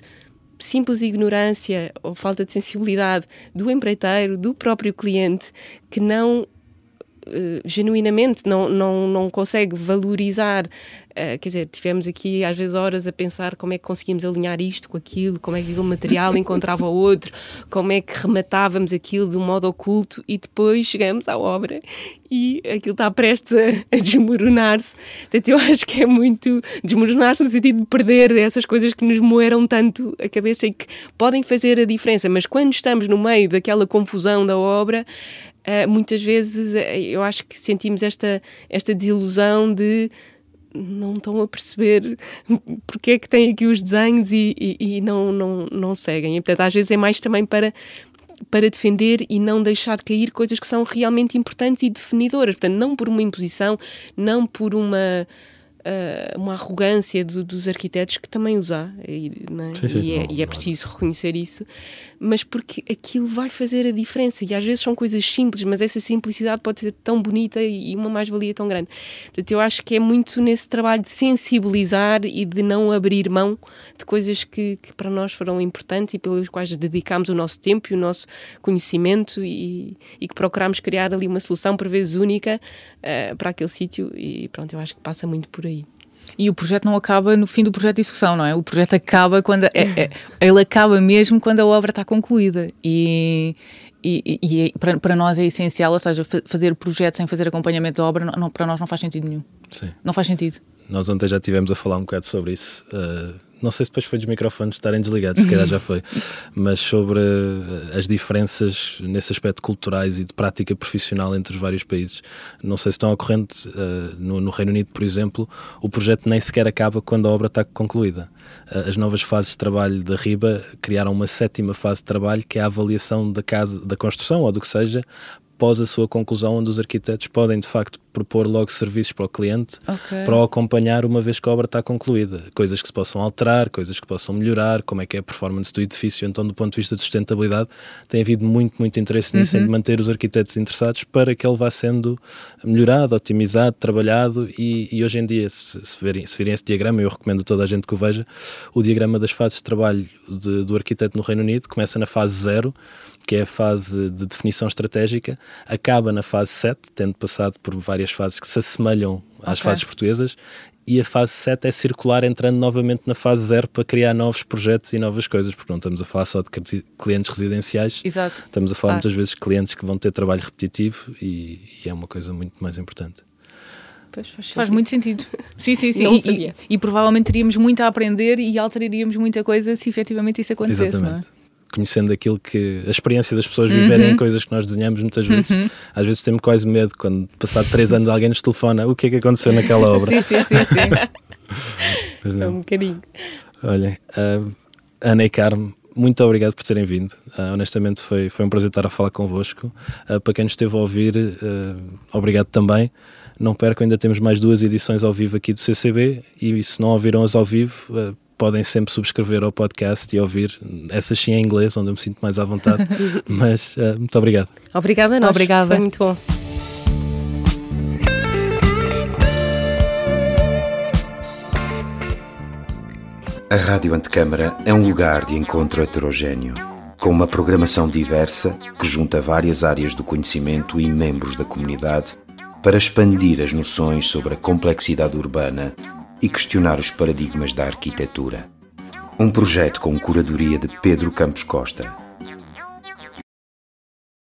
Speaker 6: simples ignorância ou falta de sensibilidade do empreiteiro, do próprio cliente, que não Uh, genuinamente não, não, não consegue valorizar Uh, quer dizer, tivemos aqui às vezes horas a pensar como é que conseguimos alinhar isto com aquilo, como é que aquele material encontrava o outro, como é que rematávamos aquilo de um modo oculto e depois chegamos à obra e aquilo está prestes a, a desmoronar-se. Portanto, eu acho que é muito desmoronar-se no sentido de perder essas coisas que nos moeram tanto a cabeça e que podem fazer a diferença, mas quando estamos no meio daquela confusão da obra, Uh, muitas vezes eu acho que sentimos esta, esta desilusão de não estão a perceber porque é que têm aqui os desenhos e, e, e, não, não, não seguem. E, portanto, às vezes é mais também para, para defender e não deixar cair coisas que são realmente importantes e definidoras. Portanto, não por uma imposição, não por uma uh, uma arrogância do, dos arquitetos que também os há, e, é? Sim, sim, e, é, não, e é preciso reconhecer isso, mas porque aquilo vai fazer a diferença e às vezes são coisas simples, mas essa simplicidade pode ser tão bonita e, uma mais-valia tão grande. Portanto, eu acho que é muito nesse trabalho de sensibilizar e de não abrir mão de coisas que, que para nós foram importantes e pelas quais dedicámos o nosso tempo e o nosso conhecimento e, e que procuramos criar ali uma solução por vezes única uh, para aquele sítio e pronto, eu acho que passa muito por aí.
Speaker 5: E o projeto não acaba no fim do projeto de execução, não é? O projeto acaba quando. É, é, ele acaba mesmo quando a obra está concluída. E, e, e é, para, para, nós é essencial, ou seja, fazer projetos sem fazer acompanhamento da obra, não, para nós não faz sentido nenhum.
Speaker 4: Sim.
Speaker 5: Não faz sentido.
Speaker 4: Nós ontem já estivemos a falar um bocado sobre isso. Uh não sei se depois foi dos microfones estarem desligados, se calhar já foi, mas sobre eh, as diferenças nesse aspecto culturais e de prática profissional entre os vários países. Não sei se estão ao corrente, uh, no, no, Reino Unido, por exemplo, o projeto nem sequer acaba quando a obra está concluída. Uh, as novas fases de trabalho da RIBA criaram uma sétima fase de trabalho que é a avaliação da casa, da construção ou do que seja, após a sua conclusão, onde os arquitetos podem de facto propor logo serviços para o cliente
Speaker 5: Ok.
Speaker 4: para o acompanhar uma vez que a obra está concluída. Coisas que se possam alterar, coisas que possam melhorar, como é que é a performance do edifício. Então, do ponto de vista de sustentabilidade, tem havido muito, muito interesse nisso, em manter os arquitetos interessados para que ele vá sendo melhorado, otimizado, trabalhado e, e hoje em dia, se, se, verem, se virem esse diagrama, eu recomendo a toda a gente que o veja, o diagrama das fases de trabalho de- do arquiteto no Reino Unido começa na fase zero, que é a fase de definição estratégica, acaba na fase 7, tendo passado por várias fases que se assemelham às
Speaker 5: Ok.
Speaker 4: fases portuguesas, e a fase 7 é circular, entrando novamente na fase 0 para criar novos projetos e novas coisas, porque não estamos a falar só de cli- clientes residenciais,
Speaker 5: Exato.
Speaker 4: estamos a falar
Speaker 5: Claro.
Speaker 4: muitas vezes de clientes que vão ter trabalho repetitivo e, e é uma coisa muito mais importante.
Speaker 6: Pois faz,
Speaker 5: Faz muito sentido. Sim, sim, sim.
Speaker 6: Não
Speaker 5: E- e,
Speaker 6: sabia.
Speaker 5: e provavelmente teríamos muito a aprender e alteraríamos muita coisa se efetivamente isso acontecesse. não é?
Speaker 4: Conhecendo aquilo que a experiência das pessoas
Speaker 5: Uhum.
Speaker 4: viverem em coisas que nós desenhamos muitas vezes. Às vezes temos quase medo quando, passado três anos, alguém nos telefona o que é que aconteceu naquela obra.
Speaker 5: Sim, sim, sim, sim.
Speaker 6: É um bocadinho.
Speaker 4: Olhem, ah, Ana e Carmo, muito obrigado por terem vindo. Ah, honestamente, foi, foi um prazer estar a falar convosco. Ah, para quem nos esteve a ouvir, ah, obrigado também. Não percam, ainda temos mais duas edições ao vivo aqui do CCB e se não ouviram-as ao vivo, podem sempre subscrever ao podcast e ouvir. Essas sim em inglês, onde eu me sinto mais à vontade. Mas ah, muito obrigado.
Speaker 6: Obrigada a nós.
Speaker 5: Obrigada.
Speaker 6: Foi muito bom.
Speaker 7: A Rádio Antecâmara é um lugar de encontro heterogéneo, com uma programação diversa que junta várias áreas do conhecimento e membros da comunidade para expandir as noções sobre a complexidade urbana e questionar os paradigmas da arquitetura. Um projeto com curadoria de Pedro Campos Costa